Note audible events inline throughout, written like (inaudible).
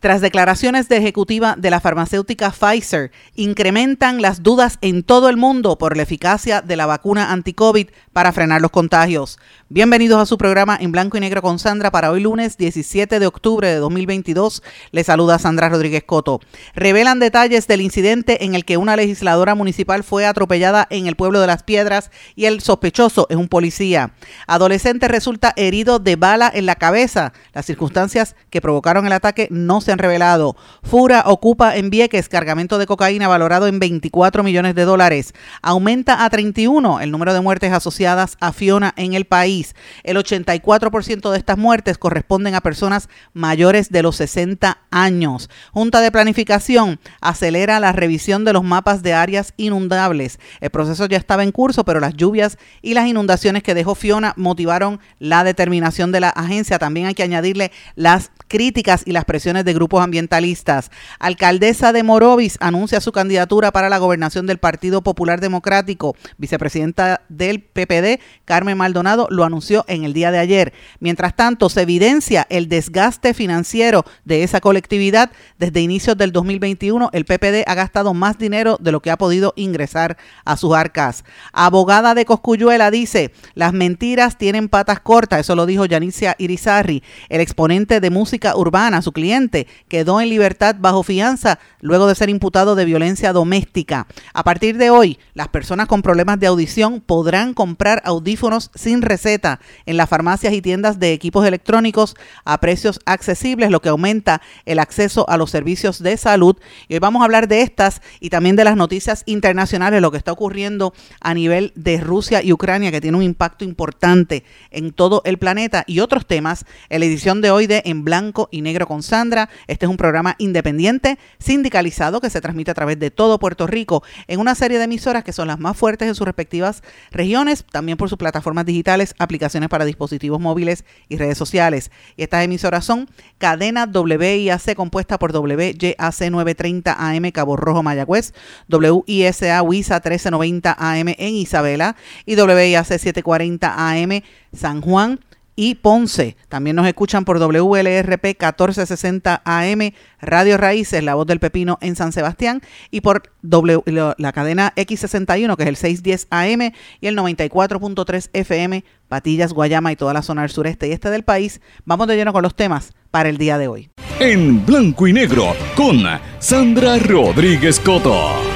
Tras declaraciones de ejecutiva de la farmacéutica Pfizer, incrementan las dudas en todo el mundo por la eficacia de la vacuna anti-COVID para frenar los contagios. Bienvenidos a su programa en blanco y negro con Sandra para hoy lunes 17 de octubre de 2022. Le saluda Sandra Rodríguez Coto. Revelan detalles del incidente en el que una legisladora municipal fue atropellada en el pueblo de Las Piedras y el sospechoso es un policía. Adolescente resulta herido de bala en la cabeza. Las circunstancias que provocaron el ataque no se han revelado. Fura ocupa en Vieques cargamento de cocaína valorado en 24 millones de dólares. Aumenta a 31 el número de muertes asociadas a Fiona en el país. El 84% de estas muertes corresponden a personas mayores de los 60 años. Junta de Planificación acelera la revisión de los mapas de áreas inundables. El proceso ya estaba en curso, pero las lluvias y las inundaciones que dejó Fiona motivaron la determinación de la agencia. También hay que añadirle las críticas y las presiones de grupos ambientalistas. Alcaldesa de Morovis anuncia su candidatura para la gobernación del Partido Popular Democrático. Vicepresidenta del PPD, Carmen Maldonado, lo anunció en el día de ayer. Mientras tanto, se evidencia el desgaste financiero de esa colectividad. Desde inicios del 2021, el PPD ha gastado más dinero de lo que ha podido ingresar a sus arcas. Abogada de Coscuyuela dice, las mentiras tienen patas cortas, eso lo dijo Yanicia Irizarri, el exponente de música urbana, su cliente, quedó en libertad bajo fianza luego de ser imputado de violencia doméstica. A partir de hoy, las personas con problemas de audición podrán comprar audífonos sin receta en las farmacias y tiendas de equipos electrónicos a precios accesibles, lo que aumenta el acceso a los servicios de salud. Y hoy vamos a hablar de estas y también de las noticias internacionales, lo que está ocurriendo a nivel de Rusia y Ucrania, que tiene un impacto importante en todo el planeta y otros temas en la edición de hoy de En Blanco y Negro con Sandra. Este es un programa independiente, sindicalizado, que se transmite a través de todo Puerto Rico en una serie de emisoras que son las más fuertes en sus respectivas regiones, también por sus plataformas digitales, aplicaciones para dispositivos móviles y redes sociales. Y estas emisoras son Cadena WIAC compuesta por WYAC 930 AM Cabo Rojo Mayagüez, WISA WISA 1390 AM en Isabela y WIAC 740 AM San Juan, y Ponce. También nos escuchan por WLRP 1460 AM, Radio Raíces, La Voz del Pepino en San Sebastián, y por la cadena X61, que es el 610 AM, y el 94.3 FM, Patillas, Guayama y toda la zona del sureste y este del país. Vamos de lleno con los temas para el día de hoy. En blanco y negro, con Sandra Rodríguez Coto.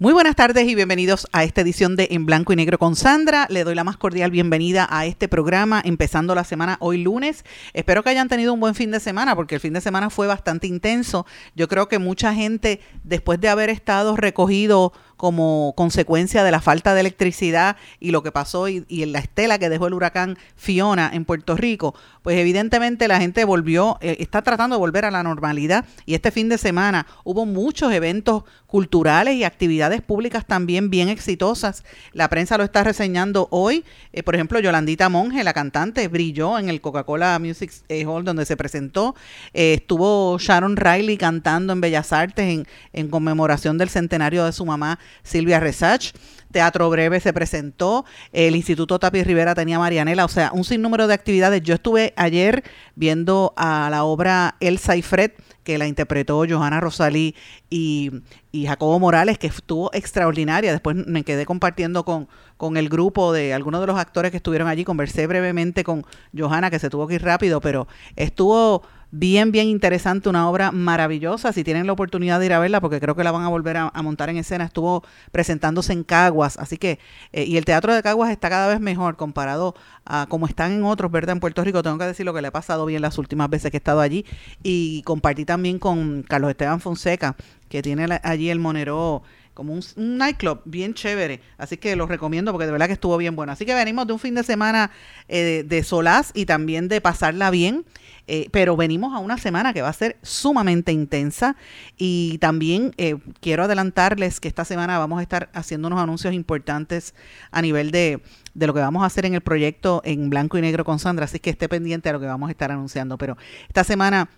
Muy buenas tardes y bienvenidos a esta edición de En Blanco y Negro con Sandra. Le doy la más cordial bienvenida a este programa empezando la semana hoy lunes. Espero que hayan tenido un buen fin de semana porque el fin de semana fue bastante intenso. Yo creo que mucha gente después de haber estado recogido como consecuencia de la falta de electricidad y lo que pasó y, y, la estela que dejó el huracán Fiona en Puerto Rico, pues evidentemente la gente volvió, eh, está tratando de volver a la normalidad y este fin de semana hubo muchos eventos culturales y actividades públicas también bien exitosas. La prensa lo está reseñando hoy. Eh, por ejemplo, Yolandita Monge, la cantante, brilló en el Coca-Cola Music eh, Hall donde se presentó. Estuvo Sharon Riley cantando en Bellas Artes en, en conmemoración del centenario de su mamá Silvia Resach. Teatro Breve se presentó, el Instituto Tapi Rivera tenía Marianela, o sea, un sinnúmero de actividades. Yo estuve ayer viendo a la obra Elsa y Fred, que la interpretó Johanna Rosalí y, y, Jacobo Morales, que estuvo extraordinaria. Después me quedé compartiendo con, con el grupo de algunos de los actores que estuvieron allí. Conversé brevemente con Johanna, que se tuvo que ir rápido, pero estuvo bien, bien interesante, una obra maravillosa. Si tienen la oportunidad de ir a verla, porque creo que la van a volver a, montar en escena, estuvo presentándose en Caguas, así que, eh, y el teatro de Caguas está cada vez mejor comparado a como están en otros, ¿verdad? En Puerto Rico, tengo que decir lo que le ha pasado bien las últimas veces que he estado allí, y compartí también con Carlos Esteban Fonseca, que tiene allí el Monero como un, nightclub bien chévere. Así que los recomiendo porque de verdad que estuvo bien bueno. Así que venimos de un fin de semana eh, de solaz y también de pasarla bien. Eh, pero venimos a una semana que va a ser sumamente intensa y también eh, quiero adelantarles que esta semana vamos a estar haciendo unos anuncios importantes a nivel de, de lo que vamos a hacer en el proyecto en blanco y negro con Sandra, así que esté pendiente a lo que vamos a estar anunciando. Pero esta semana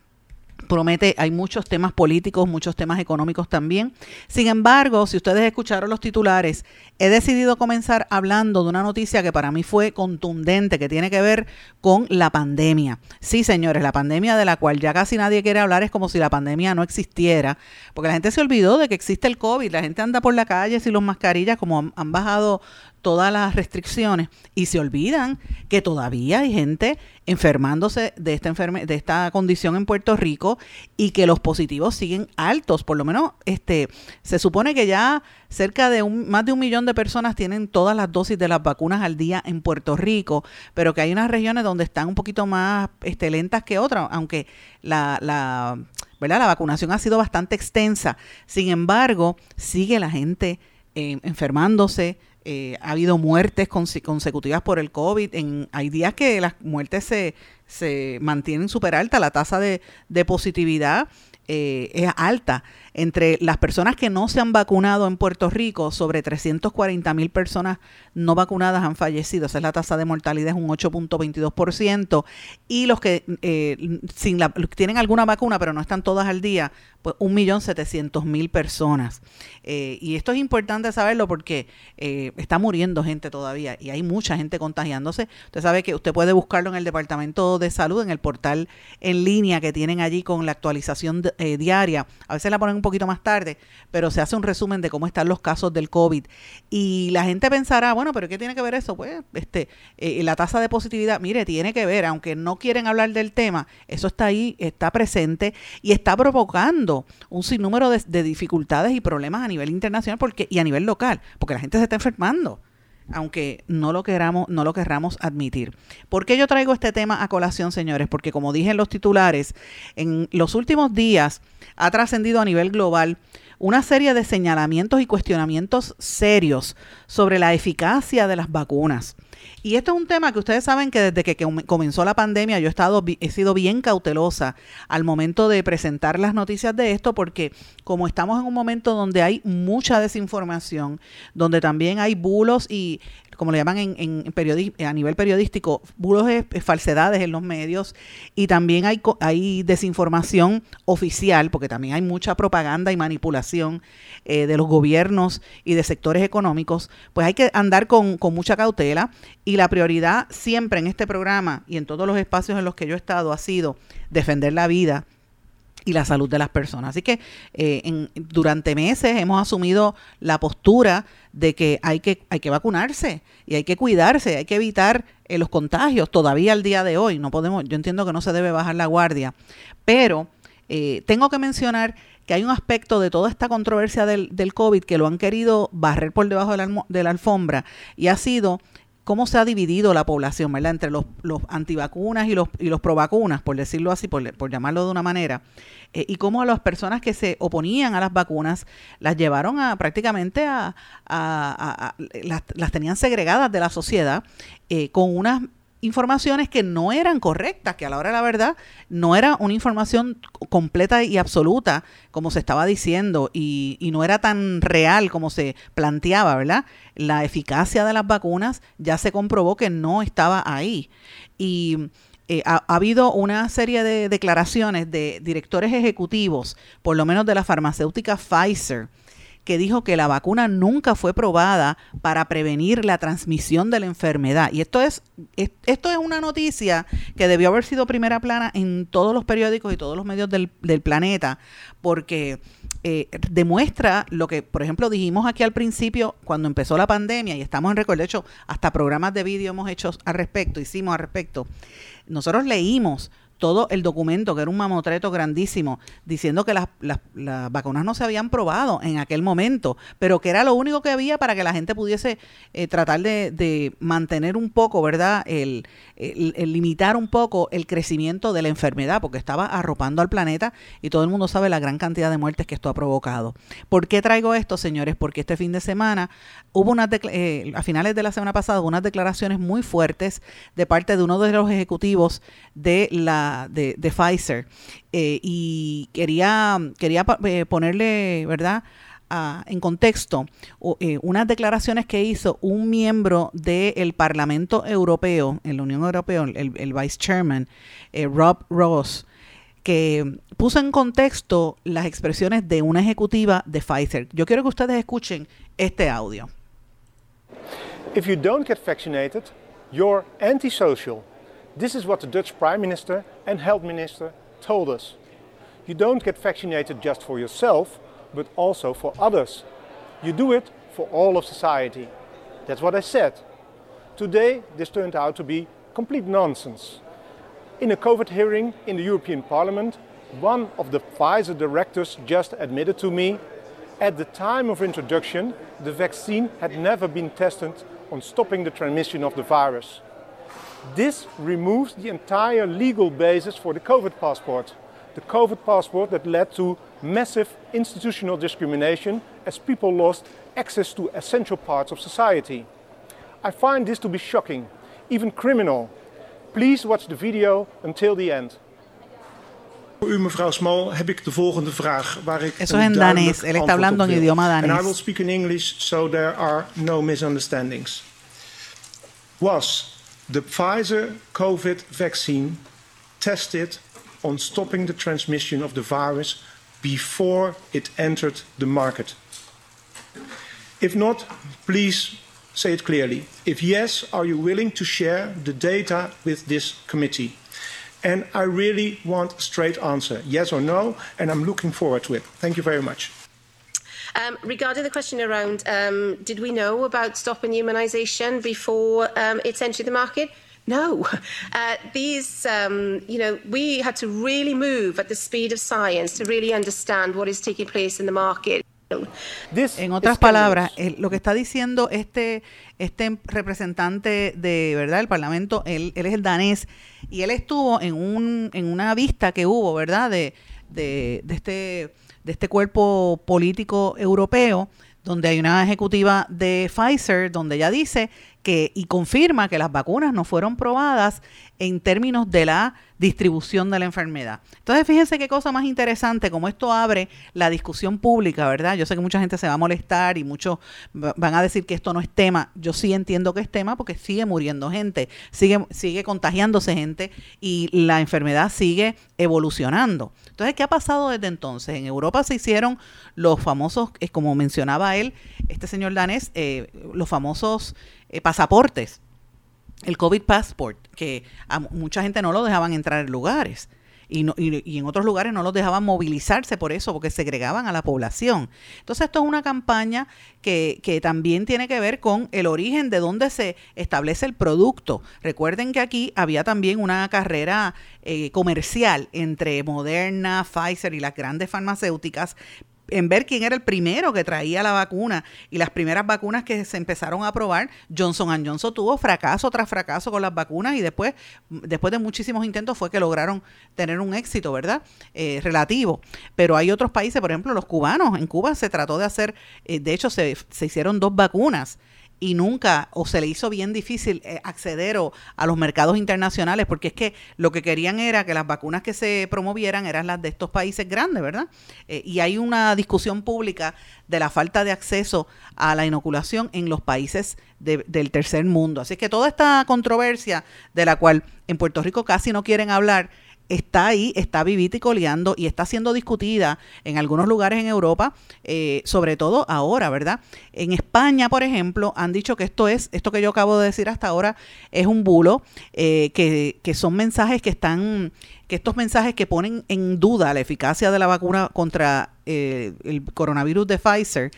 promete, hay muchos temas políticos, muchos temas económicos también. Sin embargo, si ustedes escucharon los titulares, he decidido comenzar hablando de una noticia que para mí fue contundente, que tiene que ver con la pandemia. Sí, señores, la pandemia de la cual ya casi nadie quiere hablar es como si la pandemia no existiera, porque la gente se olvidó de que existe el COVID, la gente anda por la calle sin los mascarillas, como han bajado todas las restricciones y se olvidan que todavía hay gente enfermándose de esta enferme de esta condición en Puerto Rico y que los positivos siguen altos, por lo menos este se supone que ya cerca de un más de un millón de personas tienen todas las dosis de las vacunas al día en Puerto Rico, pero que hay unas regiones donde están un poquito más este, lentas que otras, aunque la, la ¿verdad? La vacunación ha sido bastante extensa. Sin embargo, sigue la gente eh, enfermándose, eh, ha habido muertes consecutivas por el COVID. En, hay días que las muertes se, se mantienen súper altas, la tasa de, positividad eh, es alta. Entre las personas que no se han vacunado en Puerto Rico, sobre 340 mil personas no vacunadas han fallecido. Esa es la tasa de mortalidad, es un 8.22%. Y los que eh, sin la, tienen alguna vacuna, pero no están todas al día, pues 1.700.000 personas. Eh, y esto es importante saberlo porque eh, está muriendo gente todavía y hay mucha gente contagiándose. Usted sabe que usted puede buscarlo en el Departamento de Salud, en el portal en línea que tienen allí con la actualización diaria. A veces la ponen un poquito más tarde, pero se hace un resumen de cómo están los casos del COVID. Y la gente pensará, bueno, pero ¿qué tiene que ver eso? Pues este, eh, la tasa de positividad, mire, tiene que ver, aunque no quieren hablar del tema, eso está ahí, está presente y está provocando un sinnúmero de, de dificultades y problemas a nivel internacional porque, y a nivel local, porque la gente se está enfermando aunque no lo queramos, no lo querramos admitir. ¿Por qué yo traigo este tema a colación, señores? Porque como dije en los titulares, en los últimos días ha trascendido a nivel global una serie de señalamientos y cuestionamientos serios sobre la eficacia de las vacunas. Y esto es un tema que ustedes saben que desde que comenzó la pandemia yo he, estado, he sido bien cautelosa al momento de presentar las noticias de esto porque como estamos en un momento donde hay mucha desinformación, donde también hay bulos y como le llaman en, en a nivel periodístico, bulos de falsedades en los medios. Y también hay, hay desinformación oficial, porque también hay mucha propaganda y manipulación eh, de los gobiernos y de sectores económicos, pues hay que andar con, con mucha cautela. Y la prioridad siempre en este programa y en todos los espacios en los que yo he estado ha sido defender la vida y la salud de las personas. Así que eh, durante meses hemos asumido la postura de que hay que, hay que vacunarse y hay que cuidarse, hay que evitar eh, los contagios. Todavía al día de hoy no podemos, yo entiendo que no se debe bajar la guardia, pero eh, tengo que mencionar que hay un aspecto de toda esta controversia del, del COVID que lo han querido barrer por debajo de la alfombra y ha sido cómo se ha dividido la población, ¿verdad? Entre los, los antivacunas y los, y los provacunas, por decirlo así, por, por llamarlo de una manera, eh, y cómo a las personas que se oponían a las vacunas las llevaron a prácticamente a, las, las, tenían segregadas de la sociedad eh, con unas informaciones que no eran correctas, que a la hora de la verdad no era una información completa y absoluta como se estaba diciendo y, no era tan real como se planteaba, ¿verdad? La eficacia de las vacunas ya se comprobó que no estaba ahí. Y eh, ha, ha, habido una serie de declaraciones de directores ejecutivos, por lo menos de la farmacéutica Pfizer, que dijo que la vacuna nunca fue probada para prevenir la transmisión de la enfermedad. Y esto es, esto es una noticia que debió haber sido primera plana en todos los periódicos y todos los medios del, planeta, porque eh, demuestra lo que, por ejemplo, dijimos aquí al principio cuando empezó la pandemia, y estamos en récord, de hecho, hasta programas de vídeo hemos hecho al respecto, hicimos al respecto. Nosotros leímos todo el documento, que era un mamotreto grandísimo, diciendo que las, vacunas no se habían probado en aquel momento, pero que era lo único que había para que la gente pudiese eh, tratar de, mantener un poco, ¿verdad? El, limitar un poco el crecimiento de la enfermedad, porque estaba arropando al planeta y todo el mundo sabe la gran cantidad de muertes que esto ha provocado. ¿Por qué traigo esto, señores? Porque este fin de semana hubo unas, eh, a finales de la semana pasada, unas declaraciones muy fuertes de parte de uno de los ejecutivos de la de, Pfizer. Eh, y quería, quería eh, ponerle, ¿verdad? En contexto eh, unas declaraciones que hizo un miembro del Parlamento Europeo, en la Unión Europea, el, Vice Chairman, Rob Ross, que puso en contexto las expresiones de una ejecutiva de Pfizer. Yo quiero que ustedes escuchen este audio. If you don't get vaccinated, you're antisocial. This is what the Dutch Prime Minister and Health Minister told us. You don't get vaccinated just for yourself, but also for others. You do it for all of society. That's what I said. Today, this turned out to be complete nonsense. In a COVID hearing in the European Parliament, one of the Pfizer directors just admitted to me at the time of introduction, the vaccine had never been tested on stopping the transmission of the virus. This removes the entire legal basis for the COVID passport. The COVID passport that led to massive institutional discrimination as people lost access to essential parts of society. I find this to be shocking, even criminal. Please watch the video until the end. Voor u, mevrouw Small, heb ik de volgende vraag waar ik Eso en danés. Él está hablando en idioma danés. And I will speak in English so there are no misunderstandings. Was the Pfizer COVID vaccine tested on stopping the transmission of the virus before it entered the market? If not, please say it clearly. If yes, are you willing to share the data with this committee? And I really want a straight answer, yes or no, and I'm looking forward to it. Thank you very much. Um, regarding the question around um, did we know about stopping immunisation before um, it's entered the market? No. (laughs) Uh, these, um, you know, we had to really move at the speed of science to really understand what is taking place in the market. en otras palabras, lo que está diciendo este, este representante de verdad el Parlamento, él, él, es el danés, y él estuvo en, un, en una vista que hubo, ¿verdad?, de, de, de este de este cuerpo político europeo, donde hay una ejecutiva de Pfizer, donde ella dice que y confirma que las vacunas no fueron probadas en términos de la distribución de la enfermedad. Entonces, fíjense qué cosa más interesante, como esto abre la discusión pública, ¿verdad? Yo sé que mucha gente se va a molestar y muchos van a decir que esto no es tema. Yo sí entiendo que es tema porque sigue muriendo gente, sigue, sigue contagiándose gente y la enfermedad sigue evolucionando. Entonces, ¿qué ha pasado desde entonces? En Europa se hicieron los famosos, eh, como mencionaba él, este señor danés, eh, los famosos eh, pasaportes el COVID Passport, que a mucha gente no lo dejaban entrar en lugares. Y, no, y, en otros lugares no los dejaban movilizarse por eso, porque segregaban a la población. Entonces esto es una campaña que, que también tiene que ver con el origen de dónde se establece el producto. Recuerden que aquí había también una carrera eh, comercial entre Moderna, Pfizer y las grandes farmacéuticas en ver quién era el primero que traía la vacuna y las primeras vacunas que se empezaron a probar, Johnson Johnson tuvo fracaso tras fracaso con las vacunas y después, después de muchísimos intentos fue que lograron tener un éxito, ¿verdad? Eh, relativo. Pero hay otros países, por ejemplo, los cubanos. En Cuba se trató de hacer, eh, de hecho se, se hicieron dos vacunas y nunca o se le hizo bien difícil eh, acceder a los mercados internacionales porque es que lo que querían era que las vacunas que se promovieran eran las de estos países grandes, ¿verdad? Eh, y hay una discusión pública de la falta de acceso a la inoculación en los países del tercer mundo. Así que toda esta controversia de la cual en Puerto Rico casi no quieren hablar, está ahí, está vivita y coleando y está siendo discutida en algunos lugares en Europa, eh, sobre todo ahora, ¿verdad? En España, por ejemplo, han dicho que esto es, esto que yo acabo de decir hasta ahora, es un bulo, eh, que, que son mensajes que están que estos mensajes que ponen en duda la eficacia de la vacuna contra eh, el coronavirus de Pfizer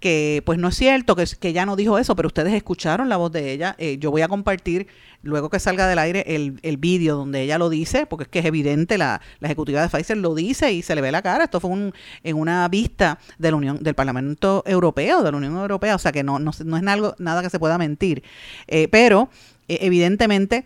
que pues no es cierto, que, que ella no dijo eso, pero ustedes escucharon la voz de ella. Eh, yo voy a compartir luego que salga del aire el, el vídeo donde ella lo dice, porque es que es evidente, la, la, ejecutiva de Pfizer lo dice y se le ve la cara. Esto fue un, en una vista de la Unión, del Parlamento Europeo, de la Unión Europea, o sea que no, no, no es nada que se pueda mentir. Eh, pero eh, evidentemente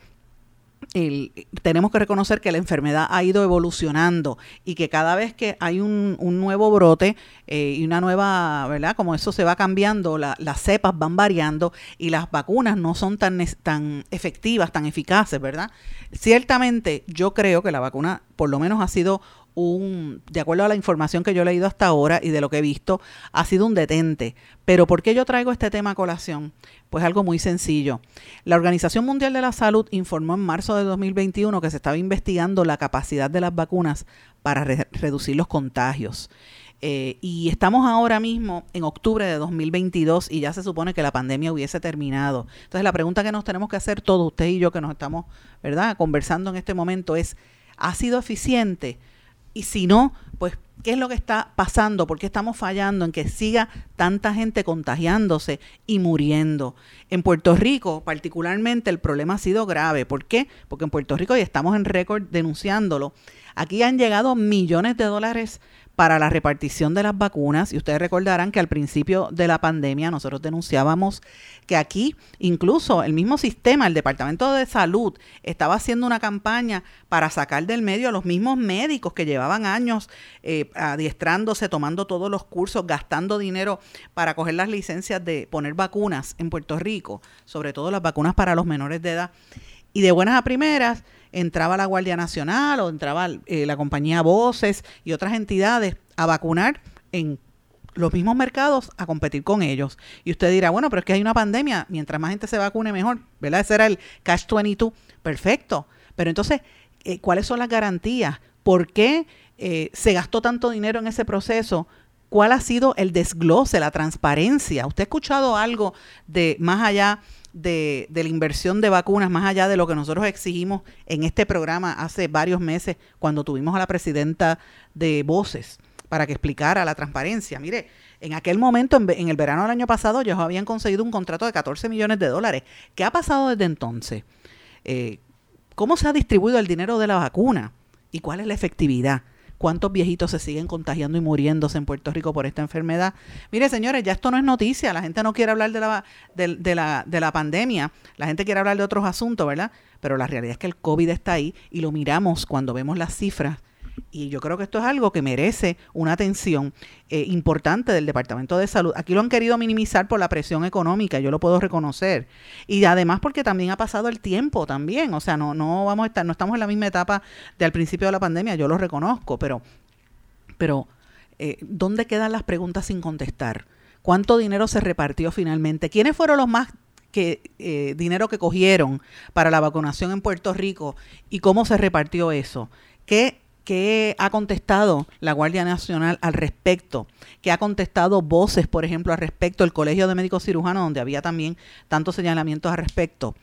el, tenemos que reconocer que la enfermedad ha ido evolucionando y que cada vez que hay un, nuevo brote eh, y una nueva, ¿verdad? Como eso se va cambiando, la, las cepas van variando y las vacunas no son tan, tan efectivas, tan eficaces, ¿verdad? Ciertamente yo creo que la vacuna por lo menos ha sido un, de acuerdo a la información que yo he leído hasta ahora y de lo que he visto, ha sido un detente. Pero ¿por qué yo traigo este tema a colación? Pues algo muy sencillo. La Organización Mundial de la Salud informó en marzo de 2021 que se estaba investigando la capacidad de las vacunas para re reducir los contagios. Eh, y estamos ahora mismo en octubre de 2022 y ya se supone que la pandemia hubiese terminado. Entonces la pregunta que nos tenemos que hacer todos, usted y yo que nos estamos, ¿verdad?, conversando en este momento es, ¿ha sido eficiente? Y si no, pues, ¿qué es lo que está pasando? ¿Por qué estamos fallando en que siga tanta gente contagiándose y muriendo? En Puerto Rico, particularmente, el problema ha sido grave. ¿Por qué? Porque en Puerto Rico, y estamos en récord denunciándolo, aquí han llegado millones de dólares para la repartición de las vacunas. Y ustedes recordarán que al principio de la pandemia nosotros denunciábamos que aquí incluso el mismo sistema, el Departamento de Salud, estaba haciendo una campaña para sacar del medio a los mismos médicos que llevaban años eh, adiestrándose, tomando todos los cursos, gastando dinero para coger las licencias de poner vacunas en Puerto Rico, sobre todo las vacunas para los menores de edad. Y de buenas a primeras, entraba la Guardia Nacional o entraba eh, la compañía Voces y otras entidades a vacunar en los mismos mercados a competir con ellos. Y usted dirá, bueno, pero es que hay una pandemia, mientras más gente se vacune mejor, ¿verdad? Ese era el Cash 22. Perfecto. Pero entonces, eh, ¿cuáles son las garantías? ¿Por qué eh, se gastó tanto dinero en ese proceso? ¿Cuál ha sido el desglose, la transparencia? ¿Usted ha escuchado algo de más allá de, de, la inversión de vacunas, más allá de lo que nosotros exigimos en este programa hace varios meses, cuando tuvimos a la presidenta de Voces para que explicara la transparencia. Mire, en aquel momento, en, el verano del año pasado, ellos habían conseguido un contrato de 14 millones de dólares. ¿Qué ha pasado desde entonces? Eh, ¿Cómo se ha distribuido el dinero de la vacuna? ¿Y cuál es la efectividad? Cuántos viejitos se siguen contagiando y muriéndose en Puerto Rico por esta enfermedad. Mire, señores, ya esto no es noticia, la gente no quiere hablar de la, de, de, la, de la pandemia, la gente quiere hablar de otros asuntos, ¿verdad? Pero la realidad es que el COVID está ahí y lo miramos cuando vemos las cifras y yo creo que esto es algo que merece una atención eh, importante del Departamento de Salud. Aquí lo han querido minimizar por la presión económica, yo lo puedo reconocer. Y además porque también ha pasado el tiempo también, o sea, no, no vamos a estar, no estamos en la misma etapa de al principio de la pandemia, yo lo reconozco, pero, pero eh, ¿dónde quedan las preguntas sin contestar? ¿Cuánto dinero se repartió finalmente? ¿Quiénes fueron los más que eh, dinero que cogieron para la vacunación en Puerto Rico y cómo se repartió eso? ¿Qué ¿Qué ha contestado la Guardia Nacional al respecto? ¿Qué ha contestado voces, por ejemplo, al respecto? El Colegio de Médicos Cirujanos, donde había también tantos señalamientos al respecto.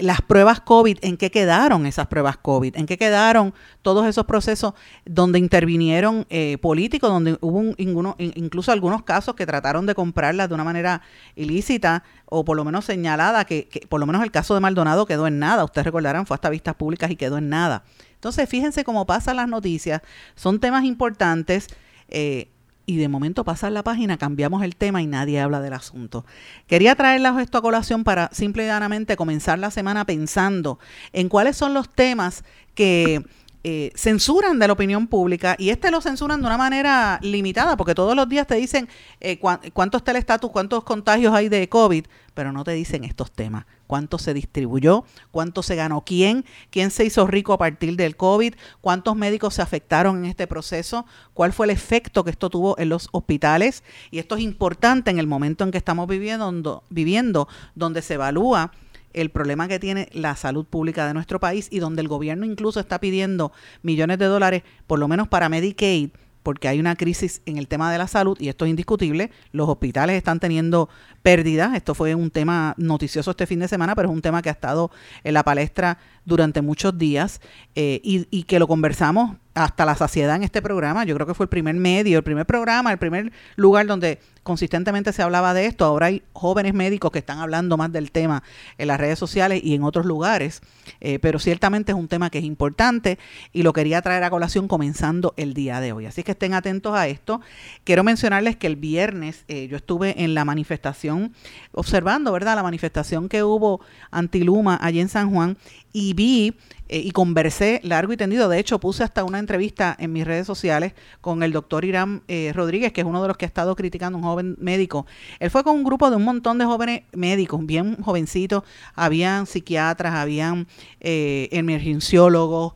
Las pruebas COVID, ¿en qué quedaron esas pruebas COVID? ¿En qué quedaron todos esos procesos donde intervinieron eh, políticos, donde hubo un, incluso algunos casos que trataron de comprarlas de una manera ilícita o por lo menos señalada, que, que por lo menos el caso de Maldonado quedó en nada. Ustedes recordarán, fue hasta vistas públicas y quedó en nada. Entonces, fíjense cómo pasan las noticias, son temas importantes. Eh, y de momento pasan la página, cambiamos el tema y nadie habla del asunto. Quería traerles esto a colación para simple y llanamente comenzar la semana pensando en cuáles son los temas que eh, censuran de la opinión pública y este lo censuran de una manera limitada porque todos los días te dicen eh, cuánto está el estatus, cuántos contagios hay de COVID, pero no te dicen estos temas. Cuánto se distribuyó, cuánto se ganó quién, quién se hizo rico a partir del COVID, cuántos médicos se afectaron en este proceso, cuál fue el efecto que esto tuvo en los hospitales. Y esto es importante en el momento en que estamos viviendo, viviendo donde se evalúa el problema que tiene la salud pública de nuestro país y donde el gobierno incluso está pidiendo millones de dólares, por lo menos para Medicaid, porque hay una crisis en el tema de la salud y esto es indiscutible. Los hospitales están teniendo pérdidas. Esto fue un tema noticioso este fin de semana, pero es un tema que ha estado en la palestra durante muchos días eh, y, y, que lo conversamos hasta la saciedad en este programa. Yo creo que fue el primer medio, el primer programa, el primer lugar donde consistentemente se hablaba de esto, ahora hay jóvenes médicos que están hablando más del tema en las redes sociales y en otros lugares, eh, pero ciertamente es un tema que es importante y lo quería traer a colación comenzando el día de hoy. Así que estén atentos a esto. Quiero mencionarles que el viernes eh, yo estuve en la manifestación, observando, ¿verdad? La manifestación que hubo anti-Luma allí en San Juan y vi eh, y conversé largo y tendido. De hecho, puse hasta una entrevista en mis redes sociales con el doctor Irán eh, Rodríguez, que es uno de los que ha estado criticando, un joven médico. Él fue con un grupo de un montón de jóvenes médicos, bien jovencitos. Habían psiquiatras, habían eh, emergenciólogos,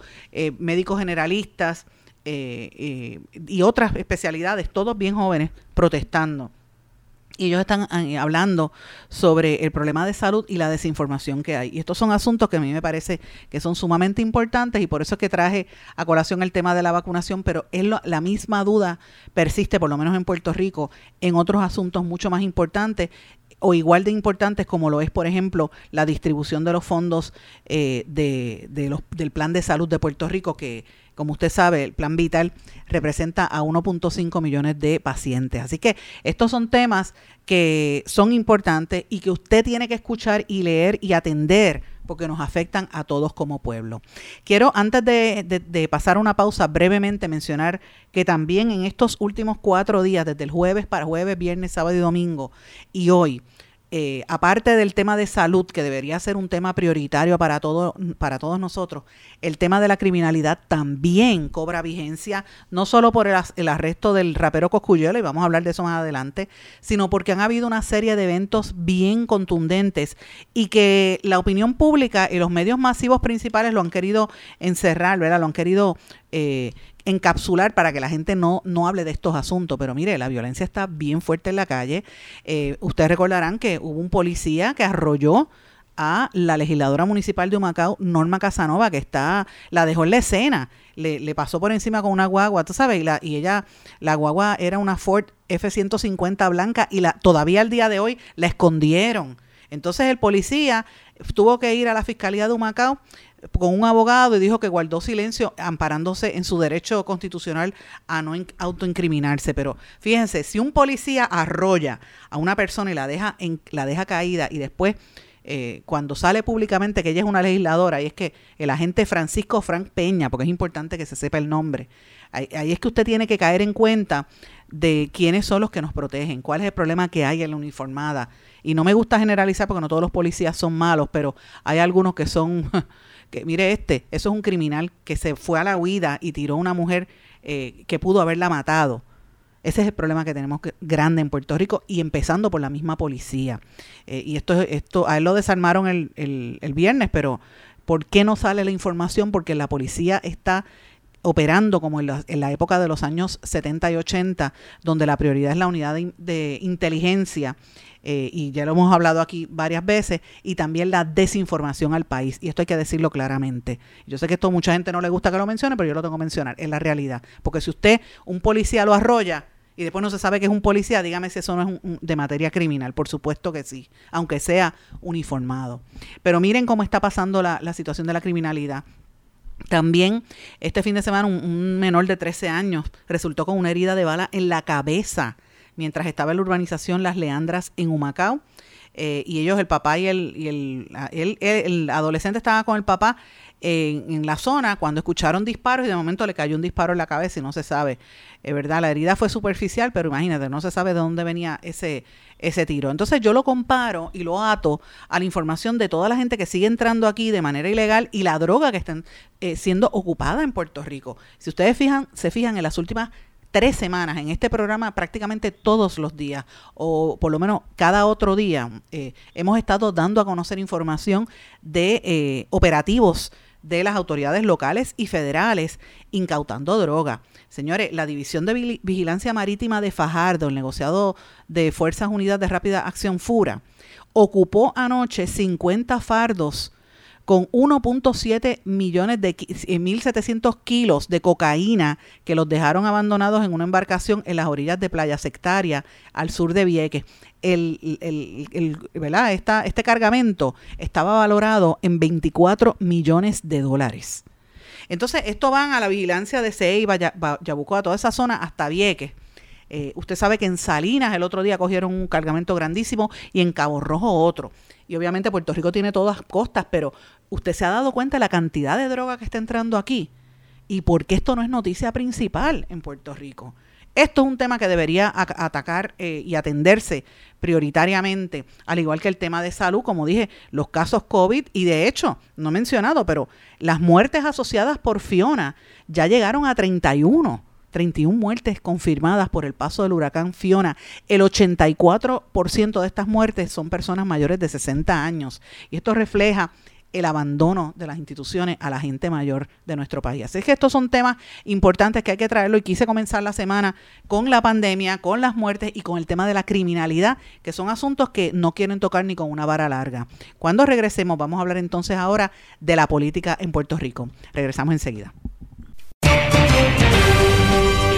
médicos generalistas y otras especialidades, todos bien jóvenes, protestando y ellos están eh, hablando sobre el problema de salud y la desinformación que hay. Y estos son asuntos que a mí me parece que son sumamente importantes y por eso es que traje a colación el tema de la vacunación, pero es la misma duda persiste, por lo menos en Puerto Rico, en otros asuntos mucho más importantes o igual de importantes como lo es, por ejemplo, la distribución de los fondos eh, de, de los, del Plan de Salud de Puerto Rico, que como usted sabe, el Plan Vital representa a 1.5 millones de pacientes. Así que estos son temas que son importantes y que usted tiene que escuchar y leer y atender porque nos afectan a todos como pueblo. Quiero, antes de, de, pasar una pausa, brevemente mencionar que también en estos últimos cuatro días, desde el jueves para jueves, viernes, sábado y domingo, y hoy, eh, aparte del tema de salud, que debería ser un tema prioritario para, todo, para todos nosotros, el tema de la criminalidad también cobra vigencia, no solo por el, arresto del rapero Coscuyuelo, y vamos a hablar de eso más adelante, sino porque han habido una serie de eventos bien contundentes y que la opinión pública y los medios masivos principales lo han querido encerrar, ¿verdad? Lo han querido eh, encapsular para que la gente no, no hable de estos asuntos. Pero mire, la violencia está bien fuerte en la calle. Eh, ustedes recordarán que hubo un policía que arrolló a la legisladora municipal de Humacao, Norma Casanova, que está, la dejó en la escena, le, le pasó por encima con una guagua, tú sabes, y, la, y ella, la guagua era una Ford F-150 blanca y la, todavía al día de hoy la escondieron. Entonces el policía tuvo que ir a la fiscalía de Humacao con un abogado y dijo que guardó silencio amparándose en su derecho constitucional a no autoincriminarse. Pero fíjense, si un policía arrolla a una persona y la deja, en, la deja caída y después eh, cuando sale públicamente que ella es una legisladora, y es que el agente Francisco Frank Peña, porque es importante que se sepa el nombre, ahí, es que usted tiene que caer en cuenta de quiénes son los que nos protegen, cuál es el problema que hay en la uniformada. Y no me gusta generalizar porque no todos los policías son malos, pero hay algunos que son (laughs) que mire este, eso es un criminal que se fue a la huida y tiró a una mujer eh, que pudo haberla matado. Ese es el problema que tenemos grande en Puerto Rico y empezando por la misma policía. Eh, y esto, esto, a él lo desarmaron el, el, el, viernes, pero ¿por qué no sale la información? Porque la policía está operando como en la, en la época de los años 70 y 80, donde la prioridad es la unidad de, inteligencia eh, y ya lo hemos hablado aquí varias veces, y también la desinformación al país. Y esto hay que decirlo claramente. Yo sé que esto mucha gente no le gusta que lo mencione, pero yo lo tengo que mencionar, es la realidad. Porque si usted, un policía lo arrolla, y después no se sabe que es un policía, dígame si eso no es un, de materia criminal. Por supuesto que sí, aunque sea uniformado. Pero miren cómo está pasando la situación de la criminalidad. También este fin de semana un, menor de 13 años resultó con una herida de bala en la cabeza mientras estaba en la urbanización Las Leandras en Humacao. Eh, y ellos, el papá y el, y el, el, el, adolescente estaba con el papá en, en, la zona cuando escucharon disparos y de momento le cayó un disparo en la cabeza y no se sabe, es verdad, la herida fue superficial, pero imagínate, no se sabe de dónde venía ese, ese tiro. Entonces yo lo comparo y lo ato a la información de toda la gente que sigue entrando aquí de manera ilegal y la droga que está eh, siendo ocupada en Puerto Rico. Si ustedes fijan, se fijan en las últimas tres semanas en este programa prácticamente todos los días o por lo menos cada otro día eh, hemos estado dando a conocer información de eh, operativos de las autoridades locales y federales incautando droga. Señores, la División de Vigilancia Marítima de Fajardo, el negociado de Fuerzas Unidas de Rápida Acción FURA, ocupó anoche 50 fardos con 1.7 millones de 1.700 kilos de cocaína que los dejaron abandonados en una embarcación en las orillas de Playa Sectaria, al sur de Vieques. El, el, el, ¿verdad? Esta, este cargamento estaba valorado en 24 millones de dólares. Entonces, esto van a la vigilancia de Ceiba, Yabucoa, toda esa zona hasta Vieques. Eh, usted sabe que en Salinas el otro día cogieron un cargamento grandísimo y en Cabo Rojo otro. Y obviamente Puerto Rico tiene todas costas, pero usted se ha dado cuenta de la cantidad de droga que está entrando aquí y por qué esto no es noticia principal en Puerto Rico. Esto es un tema que debería atacar eh, y atenderse prioritariamente, al igual que el tema de salud, como dije, los casos COVID y de hecho, no he mencionado, pero las muertes asociadas por Fiona ya llegaron a 31. 31 muertes confirmadas por el paso del huracán Fiona. El 84% de estas muertes son personas mayores de 60 años. Y esto refleja el abandono de las instituciones a la gente mayor de nuestro país. Así que estos son temas importantes que hay que traerlo y quise comenzar la semana con la pandemia, con las muertes y con el tema de la criminalidad, que son asuntos que no quieren tocar ni con una vara larga. Cuando regresemos, vamos a hablar entonces ahora de la política en Puerto Rico. Regresamos enseguida.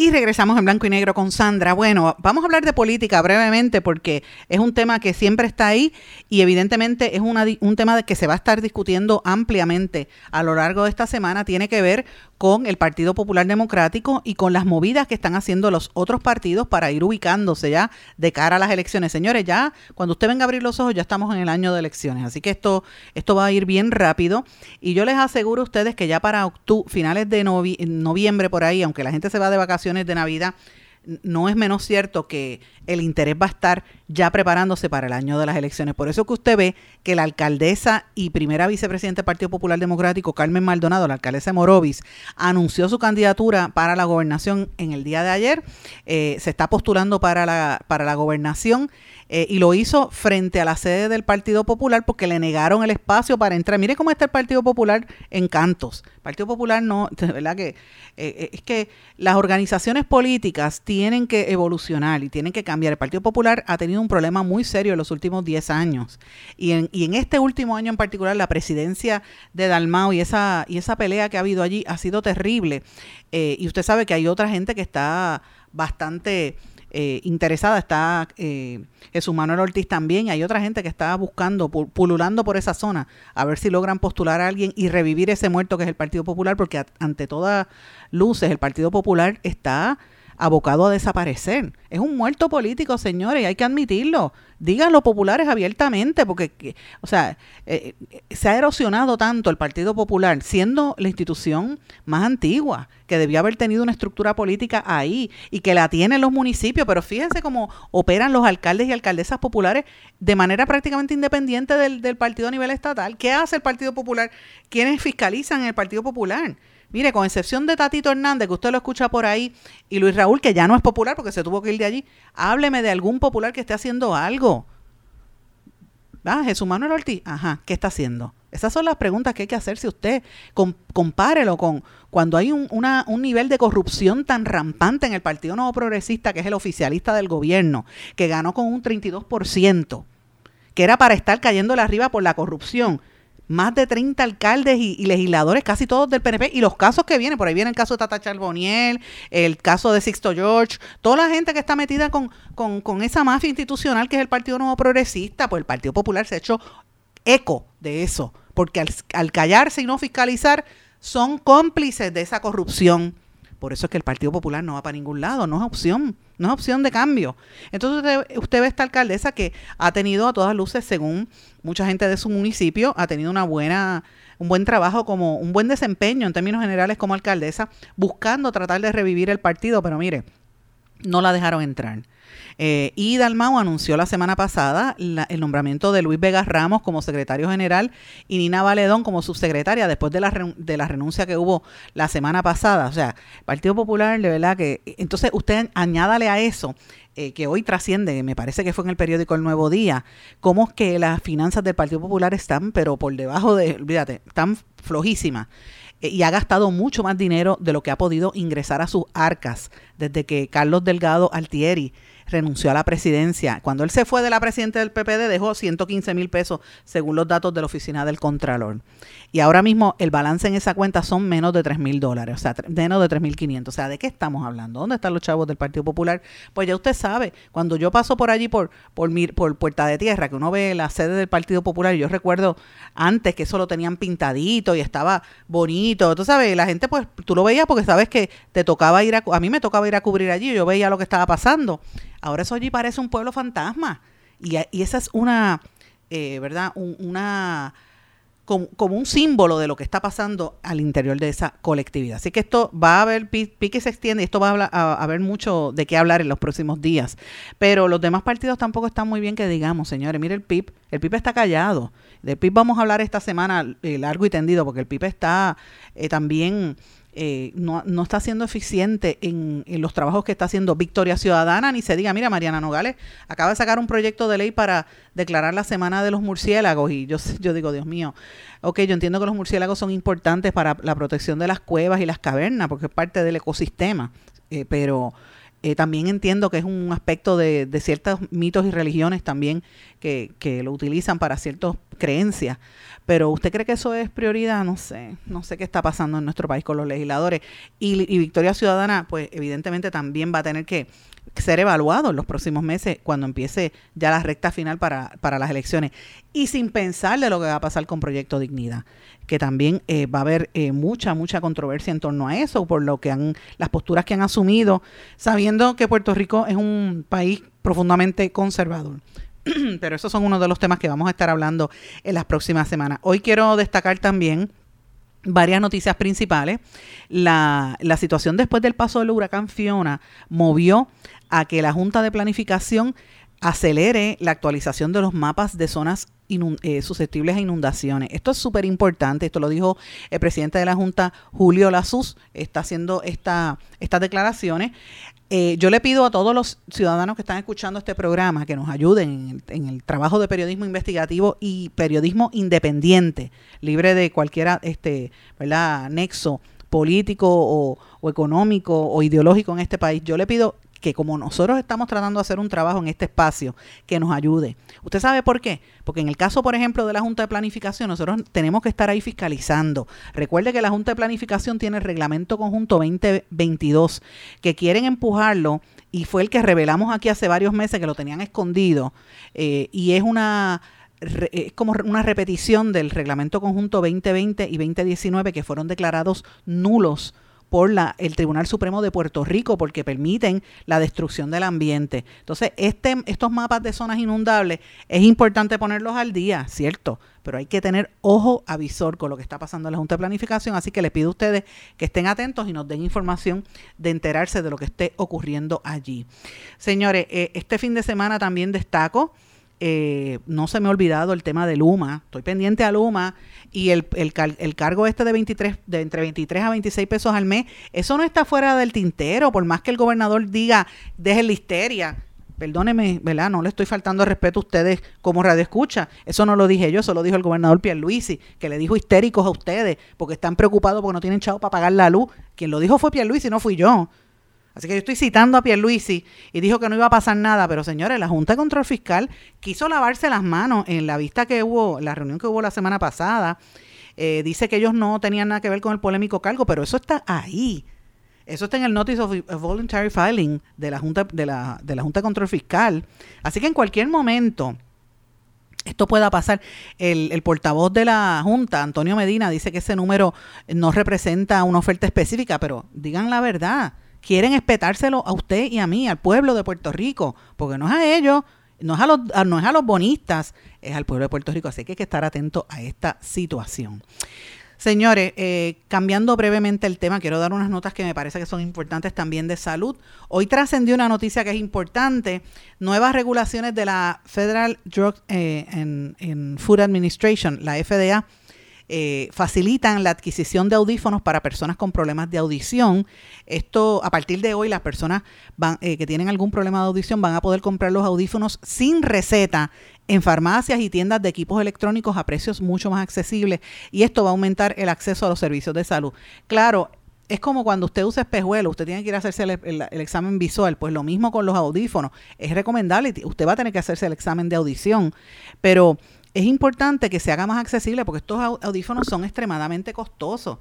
Y regresamos en blanco y negro con Sandra. Bueno, vamos a hablar de política brevemente porque es un tema que siempre está ahí y evidentemente es un tema que se va a estar discutiendo ampliamente a lo largo de esta semana. Tiene que ver con el Partido Popular Democrático y con las movidas que están haciendo los otros partidos para ir ubicándose ya de cara a las elecciones. Señores, ya cuando usted venga a abrir los ojos ya estamos en el año de elecciones, así que esto, esto va a ir bien rápido y yo les aseguro a ustedes que ya para finales de noviembre por ahí, aunque la gente se va de de Navidad, no es menos cierto que el interés va a estar ya preparándose para el año de las elecciones. Por eso que usted ve que la alcaldesa y primera vicepresidenta del Partido Popular Democrático, Carmen Maldonado, la alcaldesa de Morovis, anunció su candidatura para la gobernación en el día de ayer. Eh, se está postulando para la, para la gobernación eh, y lo hizo frente a la sede del Partido Popular porque le negaron el espacio para entrar. Mire cómo está el Partido Popular en cantos. El Partido Popular no, (laughs) verdad eh, es que las organizaciones políticas tienen que evolucionar y tienen que cambiar. El Partido Popular ha tenido un problema muy serio en los últimos 10 años. Y en, este último año en particular la presidencia de Dalmau y esa, pelea que ha habido allí ha sido terrible. y usted sabe que hay otra gente que está bastante eh, interesada, está eh, Jesús Manuel Ortiz también, y hay otra gente que está buscando, pululando por esa zona, a ver si logran postular a alguien y revivir ese muerto que es el Partido Popular, porque ante todas luces el Partido Popular está abocado a desaparecer. Es un muerto político, señores, y hay que admitirlo. Digan populares abiertamente, porque, o sea, eh, eh, se ha erosionado tanto el Partido Popular, siendo la institución más antigua, que debía haber tenido una estructura política ahí y que la tienen los municipios, pero fíjense cómo operan los alcaldes y alcaldesas populares de manera prácticamente independiente del, del partido a nivel estatal. ¿Qué hace el Partido Popular? ¿Quiénes fiscalizan el Partido Popular? Mire, con excepción de Tatito Hernández, que usted lo escucha por ahí, y Luis Raúl, que ya no es popular porque se tuvo que ir de allí, hábleme de algún popular que esté haciendo algo. Ah, Jesús Manuel Ortiz, ajá, ¿qué está haciendo? Esas son las preguntas que hay que hacerse usted. compárelo con cuando hay un, nivel de corrupción tan rampante en el Partido Nuevo Progresista, que es el oficialista del gobierno, que ganó con un 32%, que era para estar cayéndole arriba por la corrupción más de 30 alcaldes y, legisladores, casi todos del PNP, y los casos que vienen, por ahí viene el caso de Tata Charboniel, el caso de Sixto George, toda la gente que está metida con, con, esa mafia institucional que es el Partido Nuevo Progresista, pues el Partido Popular se ha hecho eco de eso, porque al, al callarse y no fiscalizar, son cómplices de esa corrupción. Por eso es que el Partido Popular no va para ningún lado, no es opción, no es opción de cambio. Entonces usted, usted, ve esta alcaldesa que ha tenido a todas luces, según mucha gente de su municipio, ha tenido una buena, un buen trabajo como un buen desempeño en términos generales como alcaldesa, buscando tratar de revivir el partido, pero mire, no la dejaron entrar. Eh, y Dalmau anunció la semana pasada el nombramiento de Luis Vegas Ramos como secretario general y Nina Valedón como subsecretaria después de la, de la renuncia que hubo la semana pasada. O sea, Partido Popular, de verdad que... Entonces usted añádale a eso eh, que hoy trasciende, me parece que fue en el periódico El Nuevo Día, cómo es que las finanzas del Partido Popular están, pero por debajo de, olvídate, están flojísimas. Eh, y ha gastado mucho más dinero de lo que ha podido ingresar a sus arcas desde que Carlos Delgado Altieri renunció a la presidencia. Cuando él se fue de la presidencia del PPD dejó 115 mil pesos según los datos de la oficina del Contralor. Y ahora mismo el balance en esa cuenta son menos de 3 mil dólares, o sea, menos de 3 mil 500. O sea, ¿de qué estamos hablando? ¿Dónde están los chavos del Partido Popular? Pues ya usted sabe, cuando yo paso por allí, por, por, por Puerta de Tierra, que uno ve la sede del Partido Popular, yo recuerdo antes que eso lo tenían pintadito y estaba bonito. Tú sabes, la gente, pues tú lo veías porque sabes que te tocaba ir a, a mí me tocaba ir a cubrir allí, yo veía lo que estaba pasando. Ahora eso allí parece un pueblo fantasma. Y, y esa es una, eh, ¿verdad? una como, un símbolo de lo que está pasando al interior de esa colectividad. Así que esto va a haber, pique se extiende y esto va a, haber mucho de qué hablar en los próximos días. Pero los demás partidos tampoco están muy bien que digamos, señores. Mire el PIB, el PIB está callado. Del PIB vamos a hablar esta semana eh, largo y tendido porque el PIB está eh, también eh, no, no, está siendo eficiente en, los trabajos que está haciendo Victoria Ciudadana, ni se diga, mira, Mariana Nogales acaba de sacar un proyecto de ley para declarar la Semana de los Murciélagos y yo, (laughs) yo digo, Dios mío, ok, yo entiendo que los murciélagos son importantes para la protección de las cuevas y las cavernas, porque es parte del ecosistema, eh, pero... Eh, también entiendo que es un aspecto de, ciertos mitos y religiones también que, que lo utilizan para ciertas creencias. Pero ¿usted cree que eso es prioridad? No sé, no sé qué está pasando en nuestro país con los legisladores. Y, Victoria Ciudadana, pues evidentemente también va a tener que ser evaluado en los próximos meses cuando empiece ya la recta final para, para las elecciones. Y sin pensar de lo que va a pasar con Proyecto Dignidad, que también eh, va a haber eh, mucha, mucha controversia en torno a eso, por lo que han, las posturas que han asumido, sabiendo que Puerto Rico es un país profundamente conservador. (clears throat) pero esos son uno de los temas que vamos a estar hablando en las próximas semanas. Hoy quiero destacar también varias noticias principales. La, la situación después del paso del huracán Fiona movió a que la Junta de Planificación acelere la actualización de los mapas de zonas eh, susceptibles a inundaciones. Esto es súper importante, esto lo dijo el presidente de la Junta, Julio Lazus, está haciendo esta, estas declaraciones. Eh, yo le pido a todos los ciudadanos que están escuchando este programa que nos ayuden en el, trabajo de periodismo investigativo y periodismo independiente, libre de cualquier este, nexo político o, económico o ideológico en este país. Yo le pido que como nosotros estamos tratando de hacer un trabajo en este espacio, que nos ayude. ¿Usted sabe por qué? Porque en el caso, por ejemplo, de la Junta de Planificación, nosotros tenemos que estar ahí fiscalizando. Recuerde que la Junta de Planificación tiene el Reglamento Conjunto 2022, que quieren empujarlo y fue el que revelamos aquí hace varios meses que lo tenían escondido eh, y es una es como una repetición del reglamento conjunto 2020 y 2019 que fueron declarados nulos por la, el Tribunal Supremo de Puerto Rico porque permiten la destrucción del ambiente. Entonces, este, estos mapas de zonas inundables es importante ponerlos al día, ¿cierto? Pero hay que tener ojo avisor con lo que está pasando en la Junta de Planificación, así que les pido a ustedes que estén atentos y nos den información de enterarse de lo que esté ocurriendo allí. Señores, eh, este fin de semana también destaco eh, no se me ha olvidado el tema de Luma. Estoy pendiente a Luma y el, el, el, cargo este de 23, de entre 23 a 26 pesos al mes, eso no está fuera del tintero, por más que el gobernador diga, deje la histeria. Perdóneme, ¿verdad? No le estoy faltando respeto a ustedes como radio escucha. Eso no lo dije yo, eso lo dijo el gobernador Pierluisi, que le dijo histéricos a ustedes porque están preocupados porque no tienen chavo para pagar la luz. Quien lo dijo fue Pierluisi, no fui yo. Así que yo estoy citando a Pierluisi y dijo que no iba a pasar nada, pero señores, la Junta de Control Fiscal quiso lavarse las manos en la vista que hubo, la reunión que hubo la semana pasada. Eh, dice que ellos no tenían nada que ver con el polémico cargo, pero eso está ahí. Eso está en el Notice of Voluntary Filing de la Junta de la, de la Junta de Control Fiscal. Así que en cualquier momento esto pueda pasar. El, el, portavoz de la Junta, Antonio Medina, dice que ese número no representa una oferta específica, pero digan la verdad quieren espetárselo a usted y a mí, al pueblo de Puerto Rico, porque no es a ellos, no es a los, no es a los bonistas, es al pueblo de Puerto Rico. Así que hay que estar atento a esta situación. Señores, eh, cambiando brevemente el tema, quiero dar unas notas que me parece que son importantes también de salud. Hoy trascendió una noticia que es importante, nuevas regulaciones de la Federal Drug eh, and Food Administration, la FDA, eh, facilitan la adquisición de audífonos para personas con problemas de audición. Esto, a partir de hoy, las personas van, eh, que tienen algún problema de audición van a poder comprar los audífonos sin receta en farmacias y tiendas de equipos electrónicos a precios mucho más accesibles y esto va a aumentar el acceso a los servicios de salud. Claro, es como cuando usted usa espejuelo, usted tiene que ir a hacerse el, examen visual, pues lo mismo con los audífonos, es recomendable, usted va a tener que hacerse el examen de audición, pero es importante que se haga más accesible porque estos audífonos son extremadamente costosos.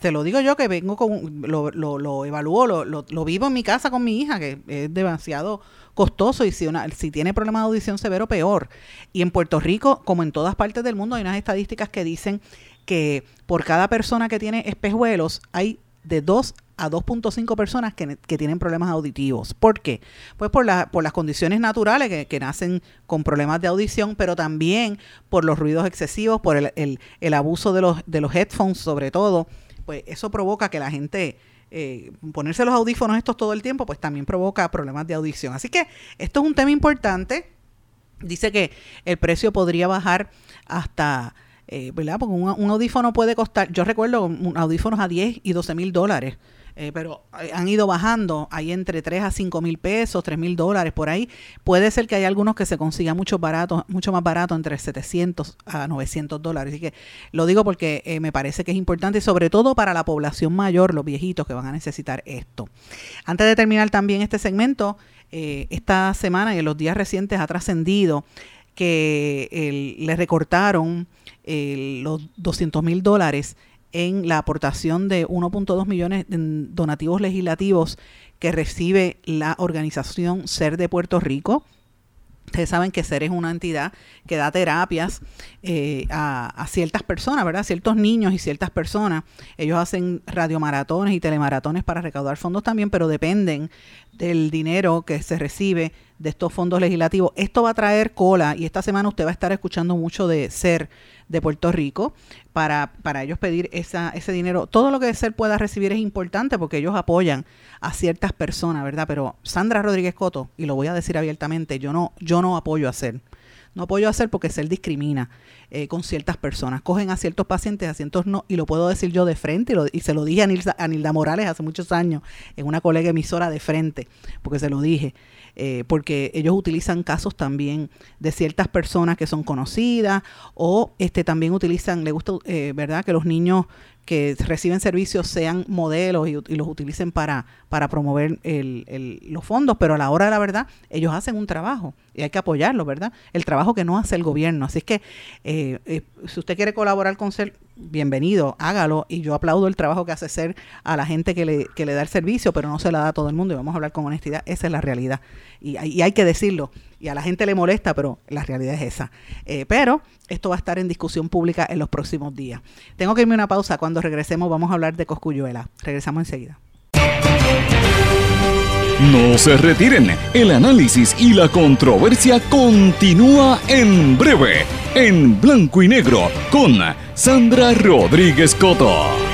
Te lo digo yo que vengo con, lo, lo, lo evalúo, lo, lo, vivo en mi casa con mi hija, que es demasiado costoso y si, una, si tiene problemas de audición severo, peor. Y en Puerto Rico, como en todas partes del mundo, hay unas estadísticas que dicen que por cada persona que tiene espejuelos hay de 2 a 2.5 personas que, tienen problemas auditivos. ¿Por qué? Pues por, la, por las condiciones naturales que, que, nacen con problemas de audición, pero también por los ruidos excesivos, por el, el, el abuso de los, de los headphones sobre todo. Pues eso provoca que la gente eh, ponerse los audífonos estos todo el tiempo, pues también provoca problemas de audición. Así que esto es un tema importante. Dice que el precio podría bajar hasta, eh, ¿verdad? Porque un, un, audífono puede costar, yo recuerdo audífonos a 10 y 12 mil dólares. Eh, pero eh, han ido bajando, hay entre 3 a 5 mil pesos, 3 mil dólares por ahí. Puede ser que hay algunos que se consigan mucho, barato, mucho más barato, entre 700 a 900 dólares. Así que lo digo porque eh, me parece que es importante, sobre todo para la población mayor, los viejitos que van a necesitar esto. Antes de terminar también este segmento, esta semana y en los días recientes ha trascendido que le recortaron los 200 mil dólares en la aportación de 1.2 millones en donativos legislativos que recibe la organización SER de Puerto Rico. Ustedes saben que SER es una entidad que da terapias eh, a, ciertas personas, ¿verdad? Ciertos niños y ciertas personas. Ellos hacen radiomaratones y telemaratones para recaudar fondos también, pero dependen del dinero que se recibe de estos fondos legislativos. Esto va a traer cola y esta semana usted va a estar escuchando mucho de SER de Puerto Rico para, para ellos pedir esa, ese dinero. Todo lo que SER pueda recibir es importante porque ellos apoyan a ciertas personas, ¿verdad? Pero Sandra Rodríguez Coto, y lo voy a decir abiertamente, yo no, yo no apoyo a SER. No apoyo a SER porque SER discrimina eh, con ciertas personas. Cogen a ciertos pacientes, a ciertos no, y lo puedo decir yo de frente, y, se lo dije a Nilda, a Nilda Morales hace muchos años, en una colega emisora de frente, porque se lo dije. Eh, porque ellos utilizan casos también de ciertas personas que son conocidas o este también utilizan, le gusta, eh, ¿verdad? Que los niños que reciben servicios sean modelos y, los utilicen para, para promover el, los fondos, pero a la hora de la verdad ellos hacen un trabajo y hay que apoyarlo, ¿verdad? El trabajo que no hace el gobierno. Así que eh, eh, si usted quiere colaborar con CER, bienvenido, hágalo y yo aplaudo el trabajo que hace CER a la gente que le, que le da el servicio, pero no se la da a todo el mundo y vamos a hablar con honestidad, esa es la realidad y, y hay que decirlo y a la gente le molesta, pero la realidad es esa. Eh, pero esto va a estar en discusión pública en los próximos días. Tengo que irme una pausa. Cuando regresemos vamos a hablar de Coscuyuela. Regresamos enseguida. No se retiren, el análisis y la controversia continúa en breve, en blanco y negro, con Sandra Rodríguez Coto.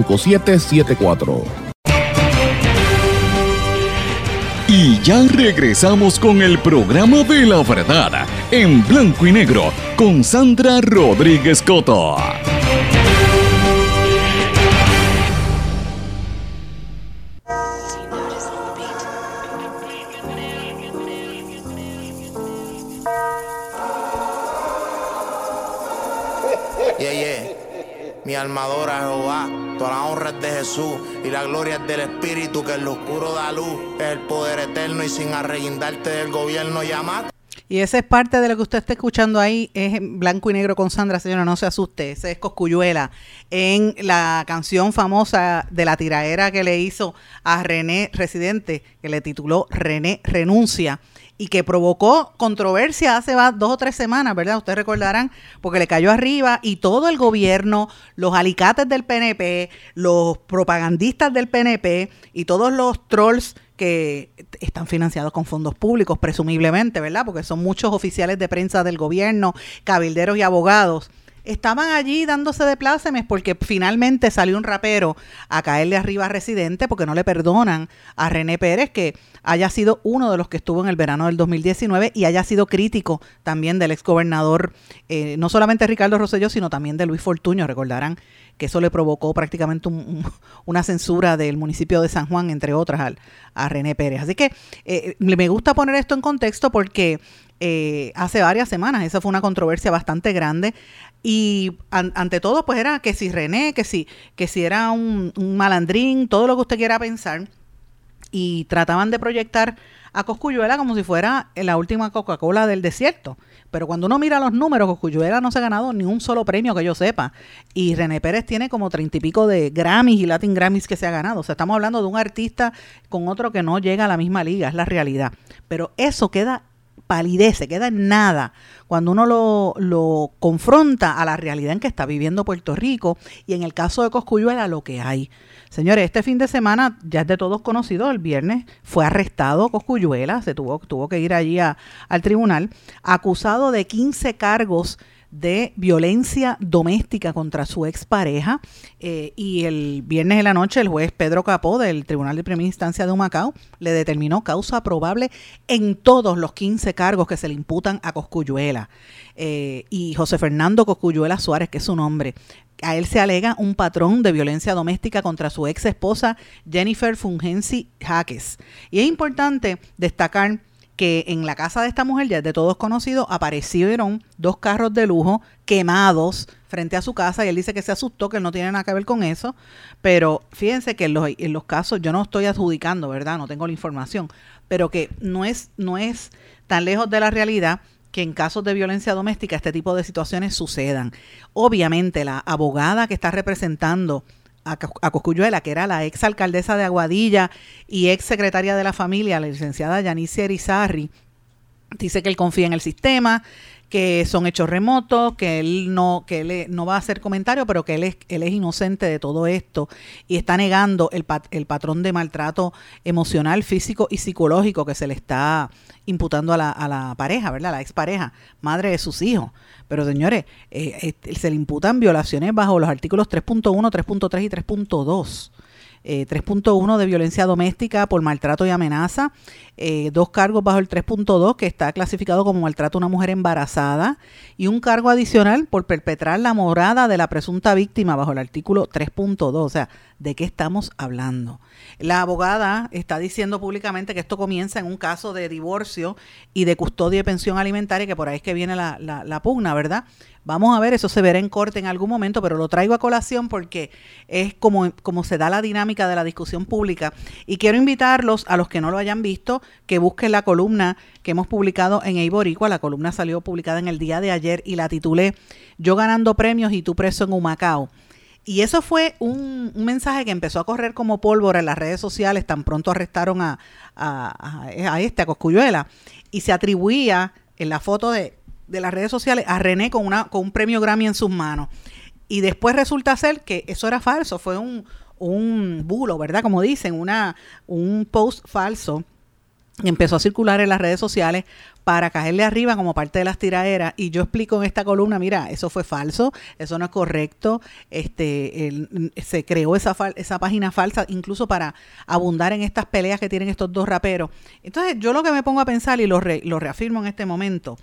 y ya regresamos con el programa de la verdad, en blanco y negro, con Sandra Rodríguez Coto. Yeah, yeah. Mi almadora Jehová toda la honra es de Jesús y la gloria es del Espíritu que en lo oscuro da luz. El poder eterno y sin arreguindarte del gobierno llamar. Y esa es parte de lo que usted está escuchando ahí, es en blanco y negro con Sandra, señora, no se asuste, ese es Coscuyuela, en la canción famosa de la tiraera que le hizo a René Residente, que le tituló René Renuncia, y que provocó controversia hace dos o tres semanas, ¿verdad? Ustedes recordarán, porque le cayó arriba y todo el gobierno, los alicates del PNP, los propagandistas del PNP y todos los trolls que están financiados con fondos públicos, presumiblemente, ¿verdad? Porque son muchos oficiales de prensa del gobierno, cabilderos y abogados. Estaban allí dándose de plácemes porque finalmente salió un rapero a caerle arriba a Residente porque no le perdonan a René Pérez que haya sido uno de los que estuvo en el verano del 2019 y haya sido crítico también del exgobernador, eh, no solamente Ricardo Rosselló, sino también de Luis Fortuño, recordarán que eso le provocó prácticamente (laughs) una censura del municipio de San Juan, entre otras, a René Pérez. Así que eh, me gusta poner esto en contexto porque eh, hace varias semanas esa fue una controversia bastante grande y ante todo pues era que si René, que si, que si era un, un malandrín, todo lo que usted quiera pensar y trataban de proyectar a Coscuyuela como si fuera la última Coca-Cola del desierto. Pero cuando uno mira los números, Coscuyuela no se ha ganado ni un solo premio que yo sepa. Y René Pérez tiene como treinta y pico de Grammys y Latin Grammys que se ha ganado. O sea, estamos hablando de un artista con otro que no llega a la misma liga, es la realidad. Pero eso queda palidece, queda en nada cuando uno lo, lo, confronta a la realidad en que está viviendo Puerto Rico y en el caso de Coscuyuela lo que hay. Señores, este fin de semana ya es de todos conocido, el viernes fue arrestado Coscuyuela, se tuvo, tuvo que ir allí al tribunal, acusado de 15 cargos de violencia doméstica contra su expareja. Eh, y el viernes de la noche el juez Pedro Capó del Tribunal de Primera Instancia de Humacao le determinó causa probable en todos los 15 cargos que se le imputan a Coscuyuela. Eh, y José Fernando Coscuyuela Suárez, que es su nombre, a él se alega un patrón de violencia doméstica contra su ex esposa Jennifer Fungensi Jaques. Y es importante destacar que en la casa de esta mujer, ya de todos conocidos, aparecieron dos carros de lujo quemados frente a su casa y él dice que se asustó, que no tiene nada que ver con eso, pero fíjense que en los, en los casos, yo no estoy adjudicando, ¿verdad? No tengo la información, pero que no es, no es tan lejos de la realidad que en casos de violencia doméstica este tipo de situaciones sucedan. Obviamente la abogada que está representando a, Coscuyuela, que era la ex alcaldesa de Aguadilla y ex secretaria de la familia, la licenciada Yanice Erizarri, dice que él confía en el sistema, que son hechos remotos, que él no, que él no va a hacer comentario, pero que él es, él es inocente de todo esto y está negando el, el patrón de maltrato emocional, físico y psicológico que se le está imputando a la, a la pareja, ¿verdad? La expareja, madre de sus hijos. Pero señores, eh, se le imputan violaciones bajo los artículos 3.1, 3.3 y 3.2 eh, 3.1 de violencia doméstica por maltrato y amenaza, eh, dos cargos bajo el 3.2 que está clasificado como maltrato a una mujer embarazada y un cargo adicional por perpetrar la morada de la presunta víctima bajo el artículo 3.2. O sea, ¿de qué estamos hablando? La abogada está diciendo públicamente que esto comienza en un caso de divorcio y de custodia y pensión alimentaria, que por ahí es que viene la, la, la pugna, ¿verdad? Vamos a ver, eso se verá en corte en algún momento, pero lo traigo a colación porque es como, como se da la dinámica de la discusión pública. Y quiero invitarlos, a los que no lo hayan visto, que busquen la columna que hemos publicado en Eiboricua. La columna salió publicada en el día de ayer y la titulé Yo ganando premios y tú preso en Humacao. Y eso fue un, mensaje que empezó a correr como pólvora en las redes sociales, tan pronto arrestaron a, a, a, este, a Coscuyuela, y se atribuía en la foto de de las redes sociales a René con, una, con un premio Grammy en sus manos. Y después resulta ser que eso era falso, fue un, un bulo, ¿verdad? Como dicen, una, un post falso empezó a circular en las redes sociales para caerle arriba como parte de las tiraderas y yo explico en esta columna, mira, eso fue falso, eso no es correcto, este se creó esa esa página falsa incluso para abundar en estas peleas que tienen estos dos raperos. Entonces, yo lo que me pongo a pensar y lo, lo reafirmo en este momento,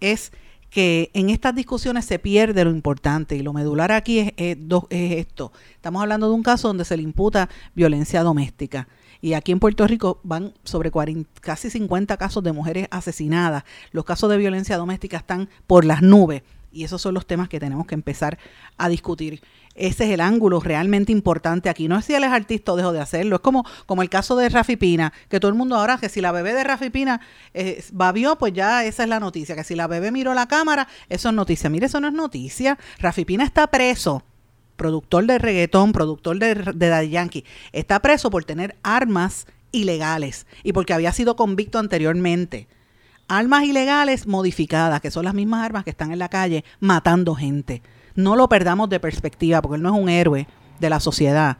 es que en estas discusiones se pierde lo importante y lo medular aquí es, es, esto. Estamos hablando de un caso donde se le imputa violencia doméstica. Y aquí en Puerto Rico van sobre casi 50 casos de mujeres asesinadas. Los casos de violencia doméstica están por las nubes. Y esos son los temas que tenemos que empezar a discutir. Ese es el ángulo realmente importante aquí. No es si él es artista o dejo de hacerlo. Es como, como el caso de Rafi Pina, que todo el mundo ahora, que si la bebé de Rafi Pina eh, babió, pues ya esa es la noticia. Que si la bebé miró la cámara, eso es noticia. Mire, eso no es noticia. Rafi Pina está preso productor de reggaetón, productor de, de Daddy Yankee, está preso por tener armas ilegales y porque había sido convicto anteriormente. Armas ilegales modificadas, que son las mismas armas que están en la calle matando gente. No lo perdamos de perspectiva, porque él no es un héroe de la sociedad.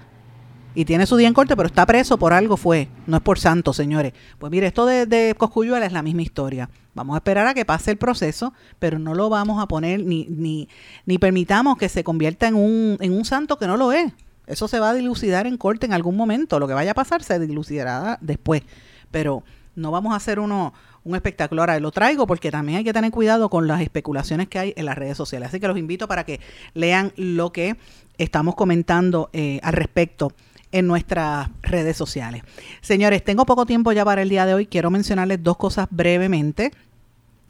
Y tiene su día en corte, pero está preso por algo fue. No es por santo, señores. Pues mire, esto de, de Coscuyuela es la misma historia. Vamos a esperar a que pase el proceso, pero no lo vamos a poner ni, ni, ni permitamos que se convierta en un, en un santo que no lo es. Eso se va a dilucidar en corte en algún momento. Lo que vaya a pasar se dilucidará después. Pero no vamos a hacer uno, un espectáculo. Ahora lo traigo porque también hay que tener cuidado con las especulaciones que hay en las redes sociales. Así que los invito para que lean lo que estamos comentando eh, al respecto en nuestras redes sociales. Señores, tengo poco tiempo ya para el día de hoy. Quiero mencionarles dos cosas brevemente.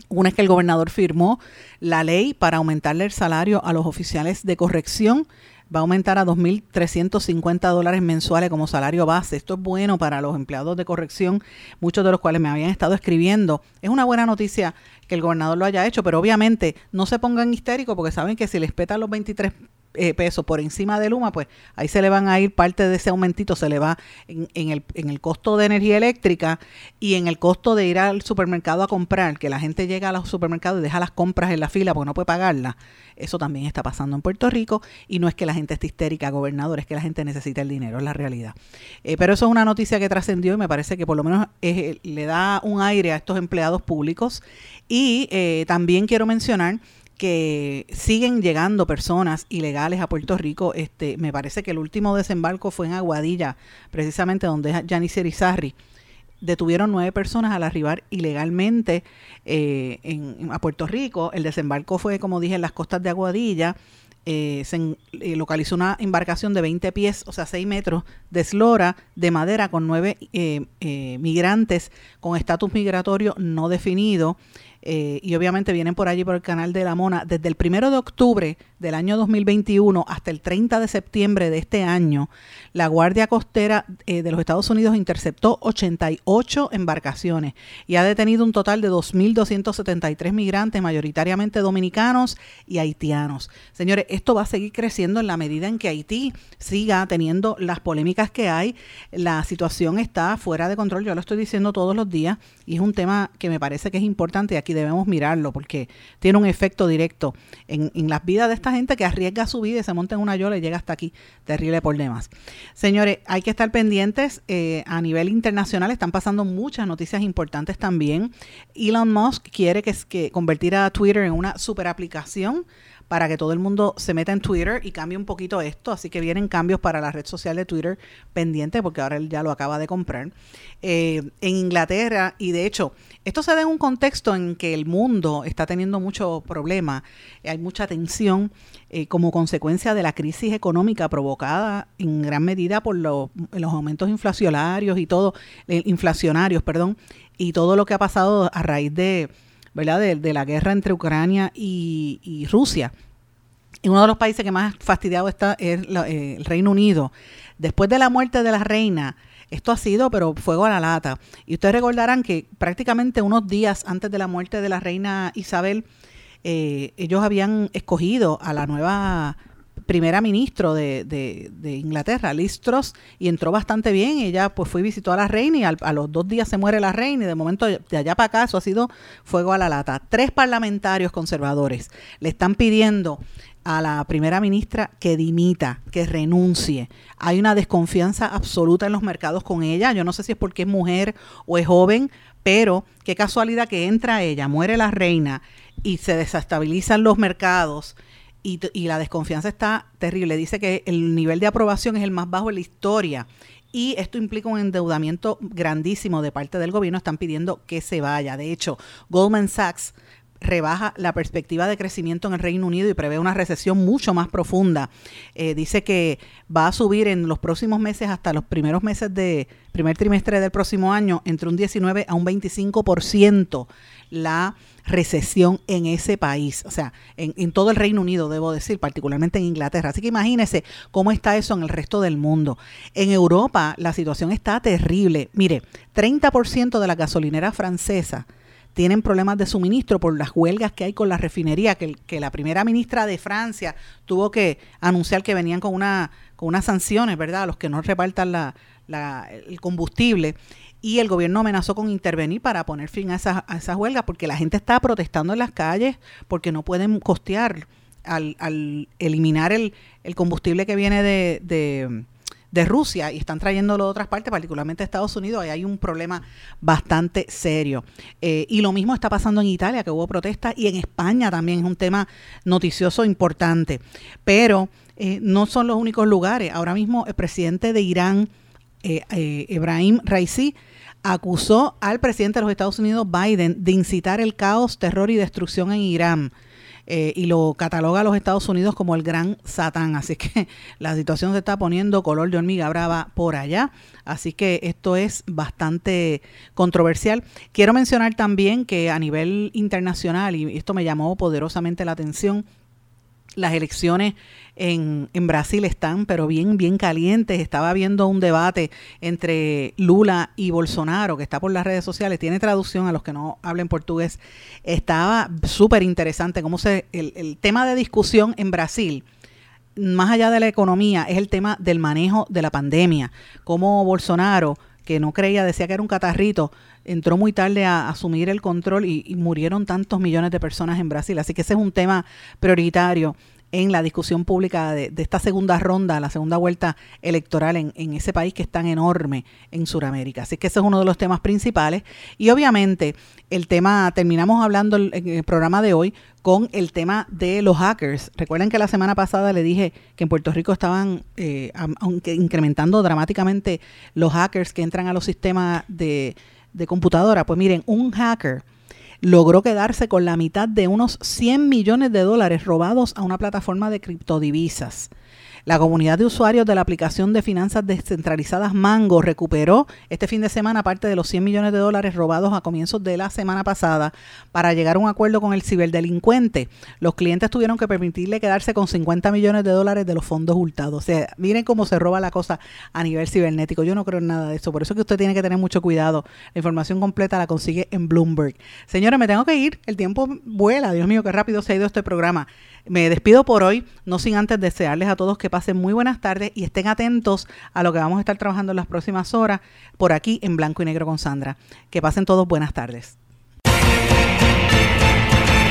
Una es que el gobernador firmó la ley para aumentarle el salario a los oficiales de corrección va a aumentar a 2.350 dólares mensuales como salario base. Esto es bueno para los empleados de corrección, muchos de los cuales me habían estado escribiendo. Es una buena noticia que el gobernador lo haya hecho, pero obviamente no se pongan histéricos porque saben que si les petan los 23 eh, pesos por encima de Luma, pues ahí se le van a ir parte de ese aumentito, se le va en, el, en el costo de energía eléctrica y en el costo de ir al supermercado a comprar, que la gente llega a los supermercados y deja las compras en la fila porque no puede pagarlas. Eso también está pasando en Puerto Rico y no es que la gente esté histérica, gobernador, es que la gente necesita el dinero, es la realidad. Eh, pero eso es una noticia que trascendió y me parece que por lo menos le da un aire a estos empleados públicos. Y eh, también quiero mencionar que siguen llegando personas ilegales a Puerto Rico. Este, me parece que el último desembarco fue en Aguadilla, precisamente donde es Janice Irizarry. Detuvieron nueve personas al arribar ilegalmente eh, en, a Puerto Rico. El desembarco fue, como dije, en las costas de Aguadilla. Eh, se eh, localizó una embarcación de 20 pies, o sea, 6 metros, de eslora de madera con nueve migrantes con estatus migratorio no definido. Eh, y obviamente vienen por allí por el canal de la Mona desde el primero de octubre del año 2021 hasta el 30 de septiembre de este año, la Guardia Costera eh, de los Estados Unidos interceptó 88 embarcaciones y ha detenido un total de 2.273 migrantes, mayoritariamente dominicanos y haitianos. Señores, esto va a seguir creciendo en la medida en que Haití siga teniendo las polémicas que hay. La situación está fuera de control, yo lo estoy diciendo todos los días y es un tema que me parece que es importante y aquí debemos mirarlo porque tiene un efecto directo en, en las vidas de gente que arriesga su vida y se monta en una yola y llega hasta aquí. Terrible por demás. Señores, hay que estar pendientes. Eh, a nivel internacional están pasando muchas noticias importantes también. Elon Musk quiere que, que convertir a Twitter en una super aplicación para que todo el mundo se meta en Twitter y cambie un poquito esto. Así que vienen cambios para la red social de Twitter pendiente porque ahora él ya lo acaba de comprar. Eh, en Inglaterra, y de hecho, esto se da en un contexto en que el mundo está teniendo mucho problema, hay mucha tensión eh, como consecuencia de la crisis económica provocada en gran medida por los aumentos inflacionarios y todo, eh, inflacionarios, perdón, y todo lo que ha pasado a raíz de ¿verdad? De, la guerra entre Ucrania y, Rusia. Y uno de los países que más fastidiado está es eh, el Reino Unido. Después de la muerte de la reina, esto ha sido, pero fuego a la lata. Y ustedes recordarán que prácticamente unos días antes de la muerte de la reina Isabel, eh, ellos habían escogido a la nueva primera ministro de, de, Inglaterra, Liz Truss, y entró bastante bien. Ella pues fue y visitó a la reina y a los dos días se muere la reina y de momento de allá para acá eso ha sido fuego a la lata. Tres parlamentarios conservadores le están pidiendo a la primera ministra que dimita, que renuncie. Hay una desconfianza absoluta en los mercados con ella. Yo no sé si es porque es mujer o es joven, pero qué casualidad que entra ella, muere la reina y se desestabilizan los mercados y, la desconfianza está terrible. Dice que el nivel de aprobación es el más bajo en la historia y esto implica un endeudamiento grandísimo de parte del gobierno. Están pidiendo que se vaya. De hecho, Goldman Sachs rebaja la perspectiva de crecimiento en el Reino Unido y prevé una recesión mucho más profunda. Eh, dice que va a subir en los próximos meses hasta los primeros meses de primer trimestre del próximo año entre un 19 a un 25% la recesión en ese país, o sea, en, todo el Reino Unido, debo decir, particularmente en Inglaterra. Así que imagínense cómo está eso en el resto del mundo. En Europa la situación está terrible. Mire, 30% de la gasolinera francesa tienen problemas de suministro por las huelgas que hay con la refinería, que, que la primera ministra de Francia tuvo que anunciar que venían con, una, con unas sanciones, ¿verdad?, a los que no repartan la, la, el combustible. Y el gobierno amenazó con intervenir para poner fin a esas, a esas huelgas, porque la gente está protestando en las calles porque no pueden costear al, al eliminar el, el combustible que viene de, de Rusia y están trayéndolo de otras partes, particularmente Estados Unidos, ahí hay un problema bastante serio. Eh, y lo mismo está pasando en Italia, que hubo protestas, y en España también es un tema noticioso importante. Pero eh, no son los únicos lugares. Ahora mismo el presidente de Irán, Ebrahim Raisi, acusó al presidente de los Estados Unidos, Biden, de incitar el caos, terror y destrucción en Irán eh, y lo cataloga a los Estados Unidos como el gran Satán. Así que (laughs) la situación se está poniendo color de hormiga brava por allá. Así que esto es bastante controversial. Quiero mencionar también que a nivel internacional, y esto me llamó poderosamente la atención, las elecciones en, en, Brasil están, pero bien, bien calientes. Estaba viendo un debate entre Lula y Bolsonaro, que está por las redes sociales. Tiene traducción a los que no hablen portugués. Estaba súper interesante cómo se, el, el tema de discusión en Brasil más allá de la economía, es el tema del manejo de la pandemia. Cómo Bolsonaro, que no creía, decía que era un catarrito, entró muy tarde a, asumir el control y, murieron tantos millones de personas en Brasil. Así que ese es un tema prioritario en la discusión pública de, de esta segunda ronda, la segunda vuelta electoral en, en, ese país que es tan enorme en Sudamérica. Así que ese es uno de los temas principales. Y obviamente el tema, terminamos hablando en el programa de hoy con el tema de los hackers. Recuerden que la semana pasada le dije que en Puerto Rico estaban eh, aunque incrementando dramáticamente los hackers que entran a los sistemas de, de computadora. Pues miren, un hacker logró quedarse con la mitad de unos 100 millones de dólares robados a una plataforma de criptodivisas. La comunidad de usuarios de la aplicación de finanzas descentralizadas Mango recuperó este fin de semana parte de los 100 millones de dólares robados a comienzos de la semana pasada para llegar a un acuerdo con el ciberdelincuente. Los clientes tuvieron que permitirle quedarse con 50 millones de dólares de los fondos hurtados. O sea, miren cómo se roba la cosa a nivel cibernético. Yo no creo en nada de eso. Por eso que usted tiene que tener mucho cuidado. La información completa la consigue en Bloomberg. Señores, me tengo que ir. El tiempo vuela. Dios mío, qué rápido se ha ido este programa. Me despido por hoy, no sin antes desearles a todos que pasen muy buenas tardes y estén atentos a lo que vamos a estar trabajando en las próximas horas por aquí en Blanco y Negro con Sandra. Que pasen todos buenas tardes.